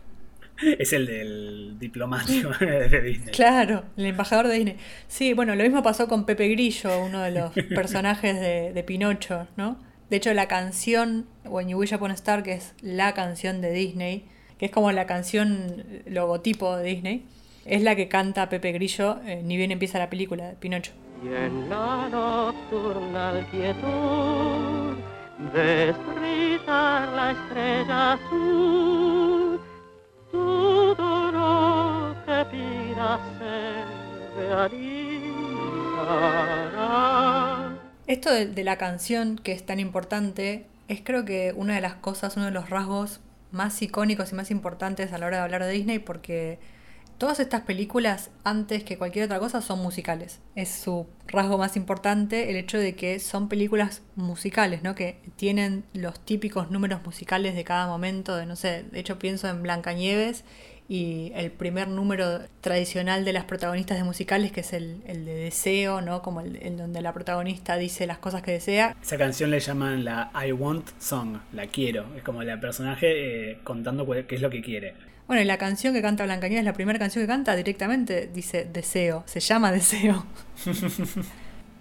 Es el del diplomático de Disney. Claro, el embajador de Disney. Sí, bueno, lo mismo pasó con Pepe Grillo, uno de los personajes de, de Pinocho, ¿no? De hecho, la canción When You Wish Upon a Star, que es la canción de Disney, que es como la canción logotipo de Disney, es la que canta Pepe Grillo eh, ni bien empieza la película de Pinocho. Y en la nocturnal quietud la estrella azul. Todo lo que pidas se realizará. Esto de, de la canción que es tan importante es creo que una de las cosas, uno de los rasgos más icónicos y más importantes a la hora de hablar de Disney porque todas estas películas antes que cualquier otra cosa son musicales. Es su rasgo más importante el hecho de que son películas musicales, ¿no? Que tienen los típicos números musicales de cada momento, de no sé, de hecho pienso en Blancanieves y el primer número tradicional de las protagonistas de musicales, que es el, de deseo, ¿no? Como el, el donde la protagonista dice las cosas que desea. Esa canción le llaman la I Want Song, la quiero. Es como el personaje eh, contando qué es lo que quiere. Bueno, y la canción que canta Blancanieves, la primera canción que canta directamente dice deseo, se llama deseo.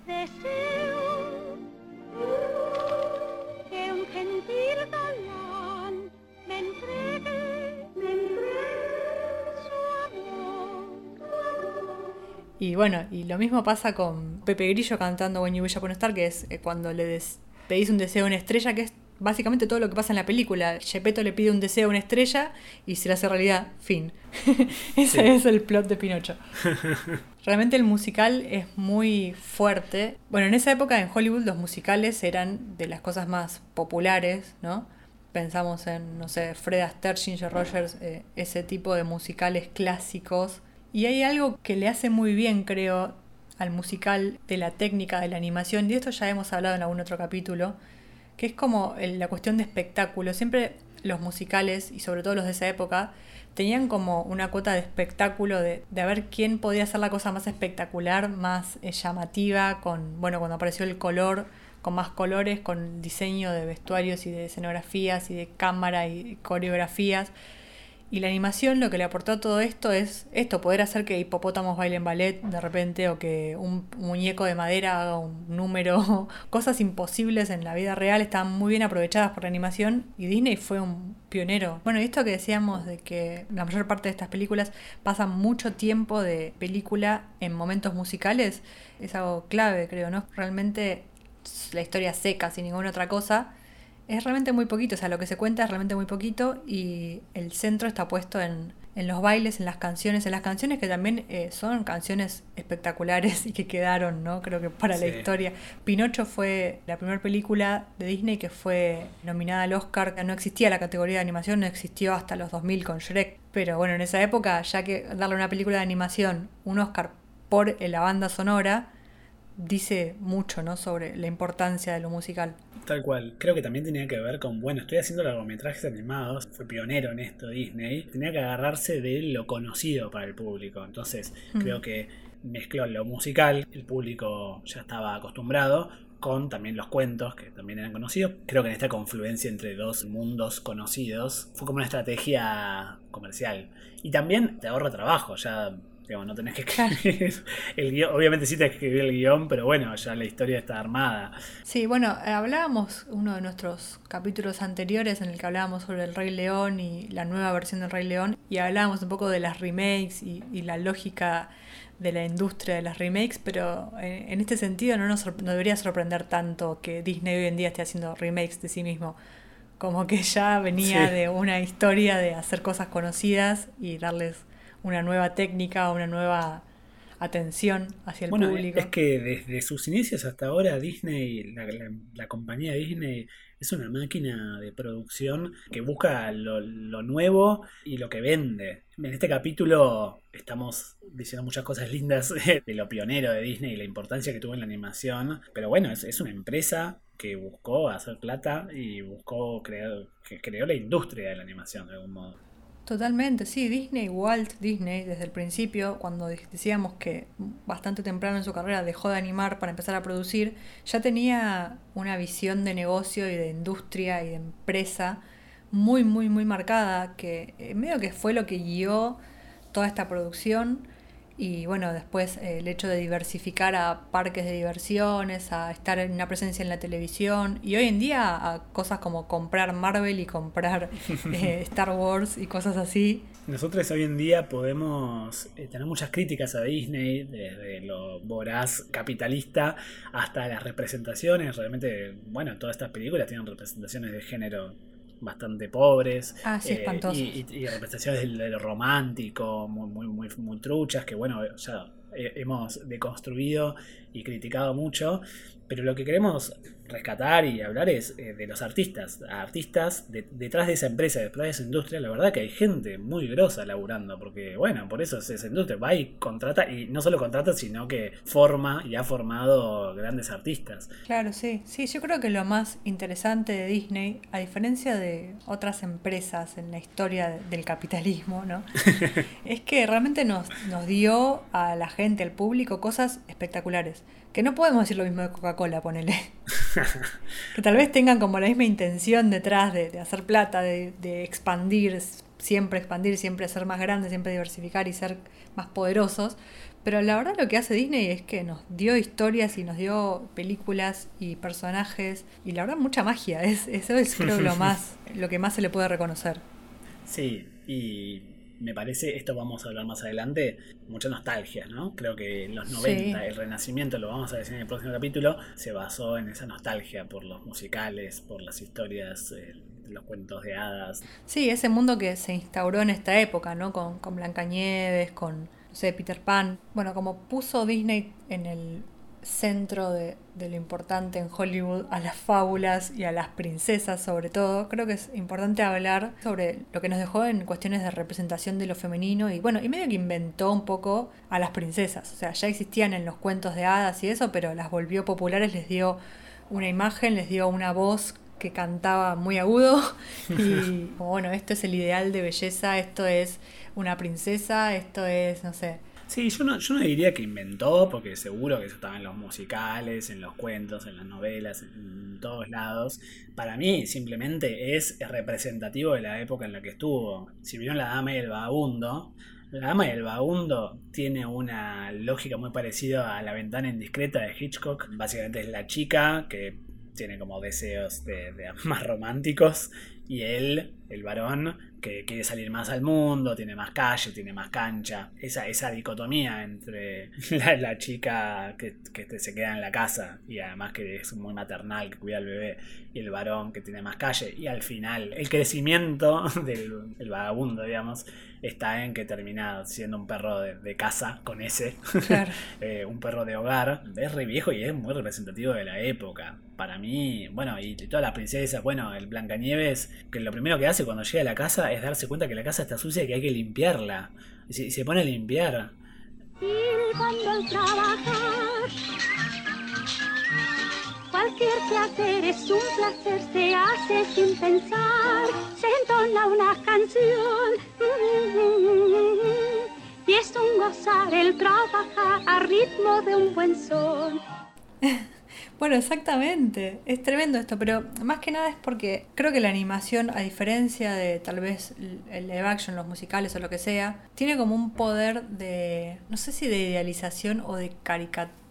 Deseo que un gentil galán me entregue, me entregue su amor. Y bueno, y lo mismo pasa con Pepe Grillo cantando When You Wish Upon a Star, que es eh, cuando le des- pedís un deseo a una estrella, que es básicamente todo lo que pasa en la película. Gepetto le pide un deseo a una estrella y se le hace realidad, fin. Ese Sí. es el plot de Pinocho. Realmente el musical es muy fuerte. Bueno, en esa época en Hollywood los musicales eran de las cosas más populares, ¿no? Pensamos en, no sé, Fred Astaire, Ginger Rogers, eh, ese tipo de musicales clásicos. Y hay algo que le hace muy bien, creo, al musical de la técnica de la animación, y de esto ya hemos hablado en algún otro capítulo, que es como la cuestión de espectáculo. Siempre los musicales, y sobre todo los de esa época, tenían como una cuota de espectáculo, de, de ver quién podía hacer la cosa más espectacular, más eh, llamativa, con, bueno, cuando apareció el color, con más colores, con diseño de vestuarios y de escenografías y de cámara y coreografías. Y la animación lo que le aportó a todo esto es esto, poder hacer que hipopótamos bailen ballet de repente o que un muñeco de madera haga un número. Cosas imposibles en la vida real están muy bien aprovechadas por la animación y Disney fue un pionero. Bueno, y esto que decíamos de que la mayor parte de estas películas pasan mucho tiempo de película en momentos musicales es algo clave, creo, ¿no? Realmente la historia seca, sin ninguna otra cosa es realmente muy poquito, o sea, lo que se cuenta es realmente muy poquito y el centro está puesto en, en los bailes, en las canciones, en las canciones que también eh, son canciones espectaculares y que quedaron, ¿no? Creo que para la historia. Pinocho fue la primera película de Disney que fue nominada al Oscar. No existía la categoría de animación, no existió hasta los 2000 con Shrek. Pero bueno, en esa época, ya que darle una película de animación un Oscar por eh, la banda sonora, dice mucho, ¿no? Sobre la importancia de lo musical. Tal cual. Creo que también tenía que ver con, bueno, estoy haciendo largometrajes animados, fue pionero en esto Disney, tenía que agarrarse de lo conocido para el público. Entonces, Mm. creo que mezcló lo musical, el público ya estaba acostumbrado, con también los cuentos, que también eran conocidos. Creo que en esta confluencia entre dos mundos conocidos fue como una estrategia comercial. Y también te ahorra trabajo, ya digamos, no tenés que escribir el guion. Obviamente sí te que escribir el guion, pero bueno, ya la historia está armada. Sí, bueno, hablábamos uno de nuestros capítulos anteriores en el que hablábamos sobre el Rey León y la nueva versión del Rey León y hablábamos un poco de las remakes y, y la lógica de la industria de las remakes, pero en, en este sentido no nos no debería sorprender tanto que Disney hoy en día esté haciendo remakes de sí mismo. Como que ya venía Sí. de una historia de hacer cosas conocidas y darles una nueva técnica, una nueva atención hacia el Bueno, público. es que desde sus inicios hasta ahora Disney, la, la- la compañía Disney, es una máquina de producción que busca lo, lo nuevo y lo que vende. En este capítulo estamos diciendo muchas cosas lindas de lo pionero de Disney y la importancia que tuvo en la animación, pero bueno, es, es una empresa que buscó hacer plata y buscó crear, que creó la industria de la animación de algún modo. Totalmente, sí, Disney, Walt Disney, desde el principio, cuando de- decíamos que bastante temprano en su carrera dejó de animar para empezar a producir, ya tenía una visión de negocio y de industria y de empresa muy, muy, muy marcada, que eh, medio que fue lo que guió toda esta producción. Y bueno, después eh, el hecho de diversificar a parques de diversiones, a estar en una presencia en la televisión y hoy en día a cosas como comprar Marvel y comprar eh, Star Wars y cosas así. Nosotros hoy en día podemos eh, tener muchas críticas a Disney, desde lo voraz capitalista hasta las representaciones. Realmente, bueno, todas estas películas tienen representaciones de género bastante pobres. Ah, sí, eh, y, y- y representaciones del, de lo romántico, muy, muy, muy, muy truchas, que bueno, ya hemos deconstruido y criticado mucho. Pero lo que queremos rescatar y hablar es eh, de los artistas. Artistas de- detrás de esa empresa, detrás de esa industria, la verdad que hay gente muy grosa laburando, porque bueno, por eso es esa industria. Va y contrata, y no solo contrata, sino que forma y ha formado grandes artistas. Claro, sí. Sí, yo creo que lo más interesante de Disney, a diferencia de otras empresas en la historia de- del capitalismo, ¿no? es que realmente nos, nos dio a la gente, al público, cosas espectaculares. Que no podemos decir lo mismo de Coca-Cola, ponele. que tal vez tengan como la misma intención detrás de, de hacer plata, de, de expandir, siempre expandir, siempre ser más grandes, siempre diversificar y ser más poderosos. Pero la verdad lo que hace Disney es que nos dio historias y nos dio películas y personajes y la verdad mucha magia. Es, eso es creo lo más, lo que más se le puede reconocer. Sí, y me parece, esto vamos a hablar más adelante, mucha nostalgia, ¿no? Creo que los 90, Sí. el renacimiento, lo vamos a decir en el próximo capítulo, se basó en esa nostalgia por los musicales, por las historias, eh, los cuentos de hadas. Sí, ese mundo que se instauró en esta época, ¿no? Con, con Blancanieves, con, no sé, Peter Pan. Bueno, como puso Disney en el centro de, de lo importante en Hollywood a las fábulas y a las princesas sobre todo, creo que es importante hablar sobre lo que nos dejó en cuestiones de representación de lo femenino y bueno, y medio que inventó un poco a las princesas. O sea, ya existían en los cuentos de hadas y eso, pero las volvió populares, les dio una imagen, les dio una voz que cantaba muy agudo y bueno, esto es el ideal de belleza, esto es una princesa, esto es, no sé. Sí, yo no, yo no diría que inventó, porque seguro que eso estaba en los musicales, en los cuentos, en las novelas, en todos lados. Para mí simplemente es representativo de la época en la que estuvo. Si vieron La Dama y el Vagabundo, La Dama y el Vagabundo tiene una lógica muy parecida a La Ventana Indiscreta de Hitchcock. Básicamente es la chica que tiene como deseos de, de más románticos y él, el varón, que quiere salir más al mundo, tiene más calle, tiene más cancha. Esa, esa dicotomía entre la, chica que, que se queda en la casa y además que es muy maternal, que cuida al bebé, y el varón que tiene más calle. Y al final, el crecimiento del el vagabundo, digamos, está en que termina siendo un perro de, de casa con ese. Claro. eh, un perro de hogar. Es re viejo y es muy representativo de la época. Para mí, bueno, y todas las princesas, bueno, el Blancanieves, que lo primero que hace cuando llega a la casa es darse cuenta que la casa está sucia y que hay que limpiarla. Y se, y se pone a limpiar. silbando al trabajar. Cualquier quehacer es un placer, se hace sin pensar. Se entona una canción y es un gozar el trabajar a ritmo de un buen son. Bueno, exactamente. Es tremendo esto, pero más que nada es porque creo que la animación, a diferencia de tal vez el live action, los musicales o lo que sea, tiene como un poder de, no sé si de idealización o de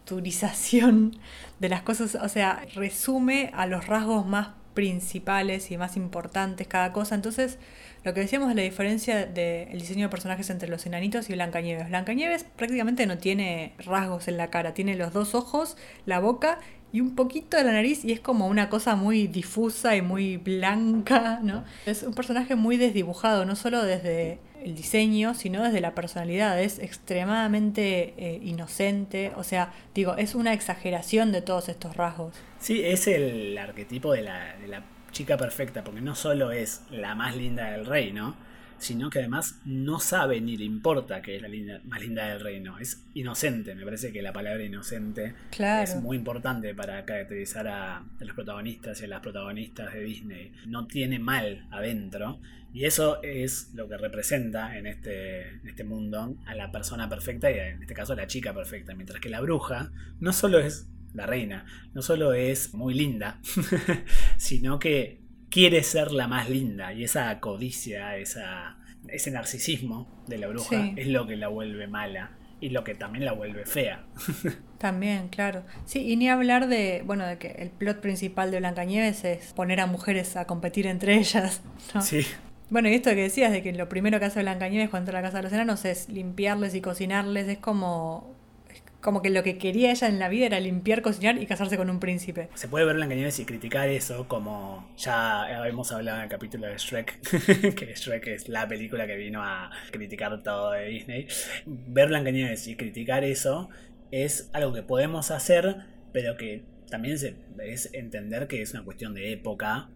de las cosas. O sea, resume a los rasgos más principales y más importantes cada cosa. Entonces, lo que decíamos de la diferencia del diseño de personajes entre los enanitos y Blancanieves. Blancanieves prácticamente no tiene rasgos en la cara, tiene los dos ojos, la boca y un poquito de la nariz y es como una cosa muy difusa y muy blanca, ¿no? Es un personaje muy desdibujado, no solo desde el diseño, sino desde la personalidad. Es extremadamente eh, inocente, o sea, digo, es una exageración de todos estos rasgos. Sí, es el arquetipo de la, de la chica perfecta, porque no solo es la más linda del reino, sino que además no sabe ni le importa que es la linda- más linda del reino. Es inocente, me parece que la palabra inocente Claro. es muy importante para caracterizar a, a los protagonistas y a las protagonistas de Disney. No tiene mal adentro. Y eso es lo que representa en este, en este mundo a la persona perfecta y en este caso a la chica perfecta. Mientras que la bruja no solo es la reina, no solo es muy linda, sino que quiere ser la más linda. Y esa codicia, esa, ese narcisismo de la bruja Sí. es lo que la vuelve mala y lo que también la vuelve fea. También, claro. Sí, y ni hablar de, bueno, de que el plot principal de Blancanieves es poner a mujeres a competir entre ellas. ¿no? Sí. Bueno, y esto que decías de que lo primero que hace Blancanieves cuando entra a la casa de los enanos es limpiarles y cocinarles, es como, como que lo que quería ella en la vida era limpiar, cocinar y casarse con un príncipe. Se puede ver Blancanieves y criticar eso, como ya hemos hablado en el capítulo de Shrek, que Shrek es la película que vino a criticar todo de Disney. Ver Blancanieves y criticar eso es algo que podemos hacer, pero que también es entender que es una cuestión de época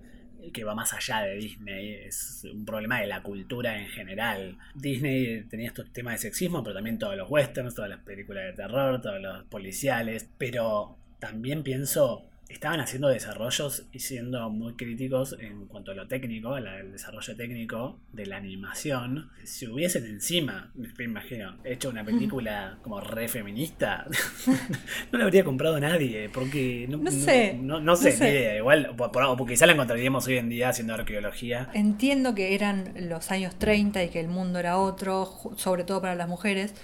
que va más allá de Disney, es un problema de la cultura en general. Disney tenía estos temas de sexismo, pero también todos los westerns, todas las películas de terror, todos los policiales, pero también pienso, estaban haciendo desarrollos y siendo muy críticos en cuanto a lo técnico, al desarrollo técnico de la animación. Si hubiesen encima, me imagino, hecho una película como re feminista, no la habría comprado nadie, porque no, No sé, no, no no sé, sé. ni idea, igual, porque quizá la encontraríamos hoy en día haciendo arqueología. Entiendo que eran los años 30 y que el mundo era otro, sobre todo para las mujeres.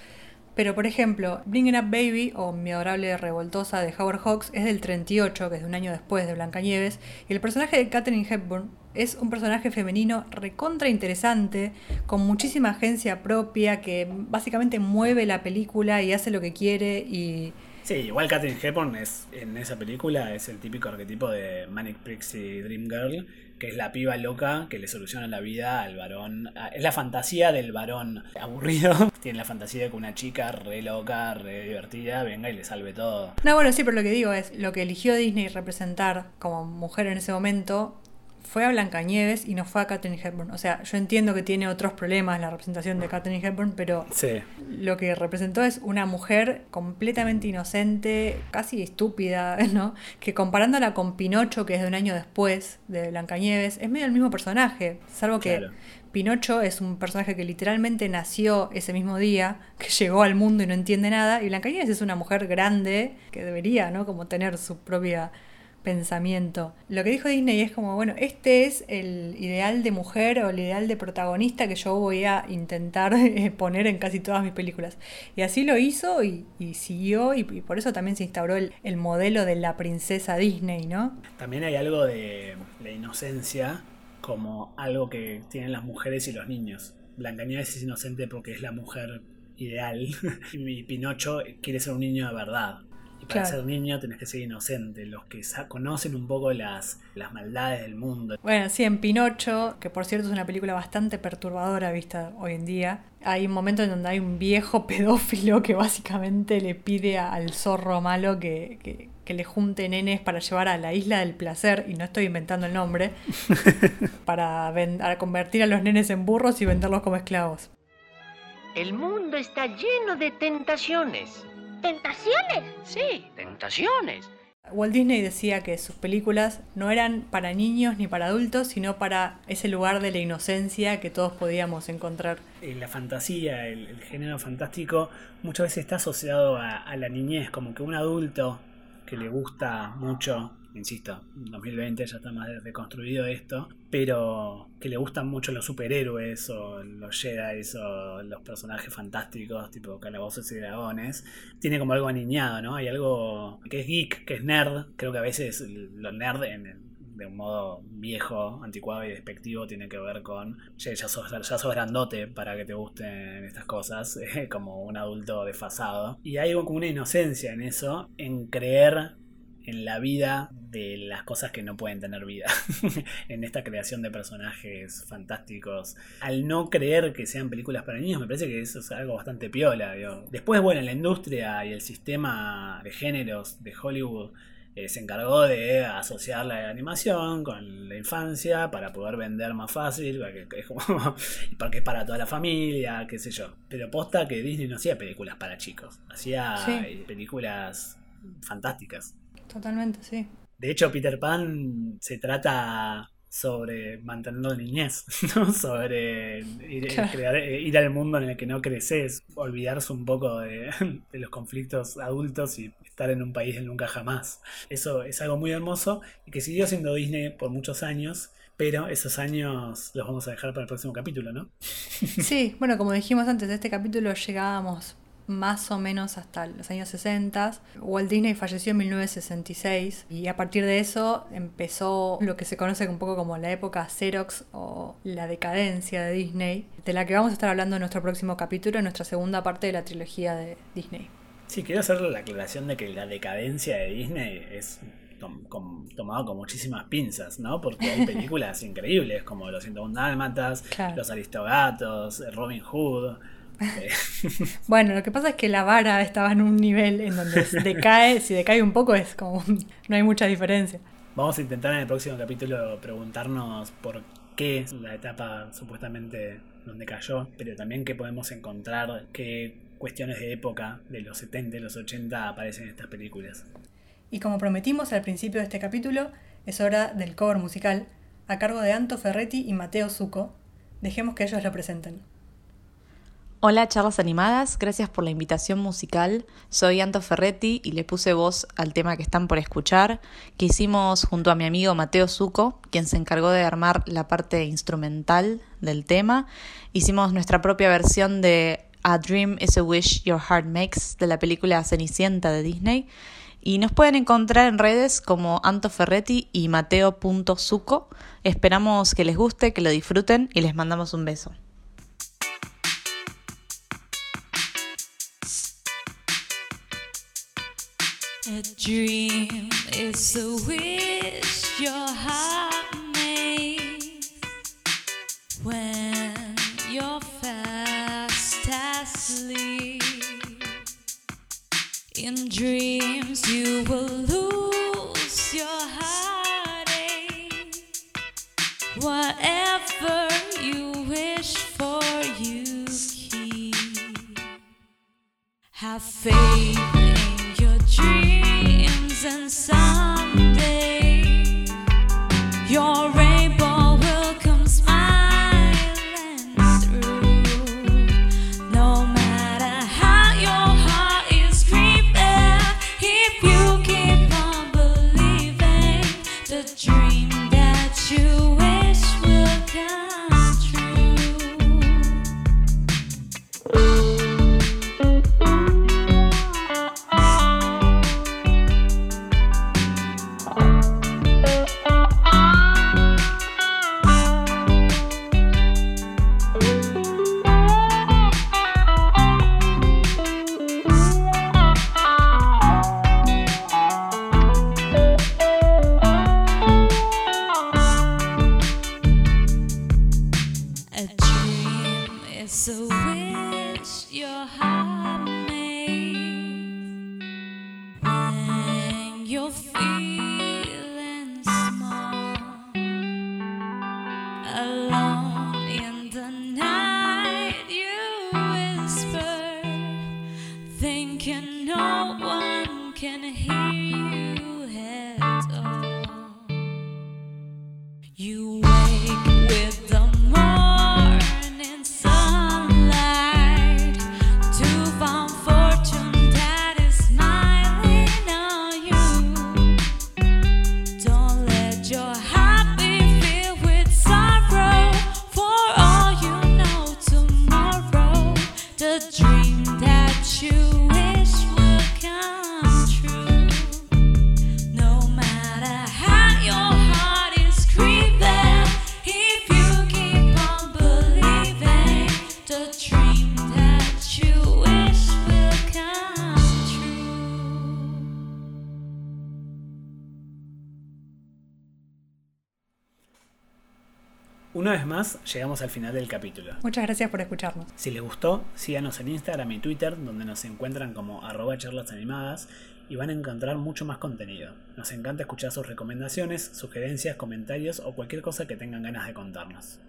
Pero, por ejemplo, Bringing Up Baby o Mi adorable revoltosa de Howard Hawks es del 38, que es de un año después de Blancanieves. Y el personaje de Katherine Hepburn es un personaje femenino recontra interesante, con muchísima agencia propia, que básicamente mueve la película y hace lo que quiere. Y Sí, igual Katherine Hepburn es, en esa película es el típico arquetipo de Manic Pixie Dream Girl, que es la piba loca que le soluciona la vida al varón. Es la fantasía del varón aburrido. Tiene la fantasía de que una chica re loca, re divertida, venga y le salve todo. No, bueno, sí, pero lo que digo es, lo que eligió Disney representar como mujer en ese momento fue a Blancanieves y no fue a Katherine Hepburn. O sea, yo entiendo que tiene otros problemas la representación de Katherine Hepburn, pero Sí. lo que representó es una mujer completamente inocente, casi estúpida, ¿no? Que comparándola con Pinocho, que es de un año después de Blancanieves, es medio el mismo personaje, salvo que Claro. Pinocho es un personaje que literalmente nació ese mismo día, que llegó al mundo y no entiende nada, y Blancanieves es una mujer grande que debería, ¿no? Como tener su propia pensamiento. Lo que dijo Disney es como, bueno, este es el ideal de mujer o el ideal de protagonista que yo voy a intentar poner en casi todas mis películas. Y así lo hizo y, siguió y, y por eso también se instauró el, el modelo de la princesa Disney, ¿no? También hay algo de la inocencia como algo que tienen las mujeres y los niños. Blancanieves es inocente porque es la mujer ideal y Pinocho quiere ser un niño de verdad. Y para Claro. ser niño tenés que ser inocente. Los que conocen un poco las, las maldades del mundo. Bueno, sí, en Pinocho, que por cierto es una película bastante perturbadora vista hoy en día, hay un momento en donde hay un viejo pedófilo que básicamente le pide a- al zorro malo que, que- que le junte nenes para llevar a la isla del placer, y no estoy inventando el nombre, para, ven- para convertir a los nenes en burros y venderlos como esclavos. El mundo está lleno de tentaciones. ¿Tentaciones? Sí, tentaciones. Walt Disney decía que sus películas no eran para niños ni para adultos, sino para ese lugar de la inocencia que todos podíamos encontrar. La fantasía, el, el género fantástico, muchas veces está asociado a, a la niñez, como que un adulto que le gusta mucho, insisto, en 2020 ya está más reconstruido esto, pero que le gustan mucho los superhéroes o los Jedi o los personajes fantásticos, tipo calabozos y dragones, tiene como algo aniñado, ¿no? Hay algo que es geek, que es nerd, creo que a veces lo nerd en de un modo viejo, anticuado y despectivo tiene que ver con "Che, ya sos, ya sos grandote para que te gusten estas cosas, como un adulto desfasado. Y hay como una inocencia en eso, en creer en la vida de las cosas que no pueden tener vida. en esta creación de personajes fantásticos. Al no creer que sean películas para niños, me parece que eso es algo bastante piola. Después, bueno, la industria y el sistema de géneros de Hollywood eh, se encargó de asociar la animación con la infancia para poder vender más fácil, porque es, como, porque es para toda la familia, qué sé yo. Pero posta que Disney no hacía películas para chicos, hacía eh, películas fantásticas. Totalmente, sí. De hecho, Peter Pan se trata sobre mantener la niñez, ¿no? sobre ir, eh, ir, al mundo en el que no creces, olvidarse un poco de, de, los conflictos adultos y estar en un país del nunca jamás. Eso es algo muy hermoso y que siguió siendo Disney por muchos años. Pero esos años los vamos a dejar para el próximo capítulo, ¿no? Sí, bueno, como dijimos antes, de este capítulo llegábamos más o menos hasta los años 60. Walt Disney falleció en 1966 y a partir de eso empezó lo que se conoce un poco como la época Xerox o la decadencia de Disney, de la que vamos a estar hablando en nuestro próximo capítulo, en nuestra segunda parte de la trilogía de Disney. Sí, quiero hacer la aclaración de que la decadencia de Disney es tomado con muchísimas pinzas, ¿no? Porque hay películas increíbles como Los 101 Dálmatas, Los Aristogatos, Robin Hood, bueno, lo que pasa es que la vara estaba en un nivel en donde decae, si decae un poco es como no hay mucha diferencia. Vamos a intentar en el próximo capítulo preguntarnos por qué es la etapa supuestamente donde cayó, pero también qué podemos encontrar, qué cuestiones de época de los 70 y los 80 aparecen en estas películas. Y como prometimos al principio de este capítulo, es hora del cover musical a cargo de Anto Ferretti y Mateo Zucco. Dejemos que ellos lo presenten. Hola charlas animadas, gracias por la invitación musical. Soy Anto Ferretti y le puse voz al tema que están por escuchar, que hicimos junto a mi amigo Mateo Zuco, quien se encargó de armar la parte instrumental del tema. Hicimos nuestra propia versión de A Dream is a Wish Your Heart Makes de la película Cenicienta de Disney. Y nos pueden encontrar en redes como Anto Ferretti y Mateo.zuco. Esperamos que les guste, que lo disfruten y les mandamos un beso. A dream is a wish your heart makes when you're fast asleep. In dreams, you will lose You. Más, llegamos al final del capítulo. Muchas gracias por escucharnos. Si les gustó, síganos en Instagram y Twitter, donde nos encuentran como arroba charlas animadas y van a encontrar mucho más contenido. Nos encanta escuchar sus recomendaciones, sugerencias, comentarios o cualquier cosa que tengan ganas de contarnos.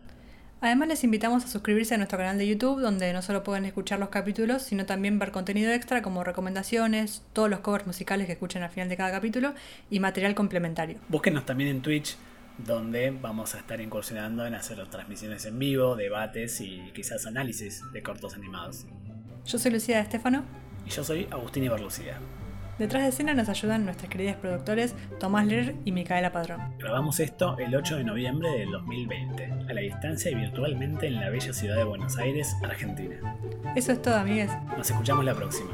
Además les invitamos a suscribirse a nuestro canal de YouTube, donde no solo pueden escuchar los capítulos, sino también ver contenido extra como recomendaciones, todos los covers musicales que escuchen al final de cada capítulo y material complementario. Búsquenos también en Twitch, donde vamos a estar incursionando en hacer transmisiones en vivo, debates y quizás análisis de cortos animados. Yo soy Lucía de Estefano. Y yo soy Agustín Ibarlucía. Detrás de escena nos ayudan nuestras queridas productores Tomás Ler y Micaela Padrón. Grabamos esto el 8 de noviembre del 2020, a la distancia y virtualmente en la bella ciudad de Buenos Aires, Argentina. Eso es todo, amigues. Nos escuchamos la próxima.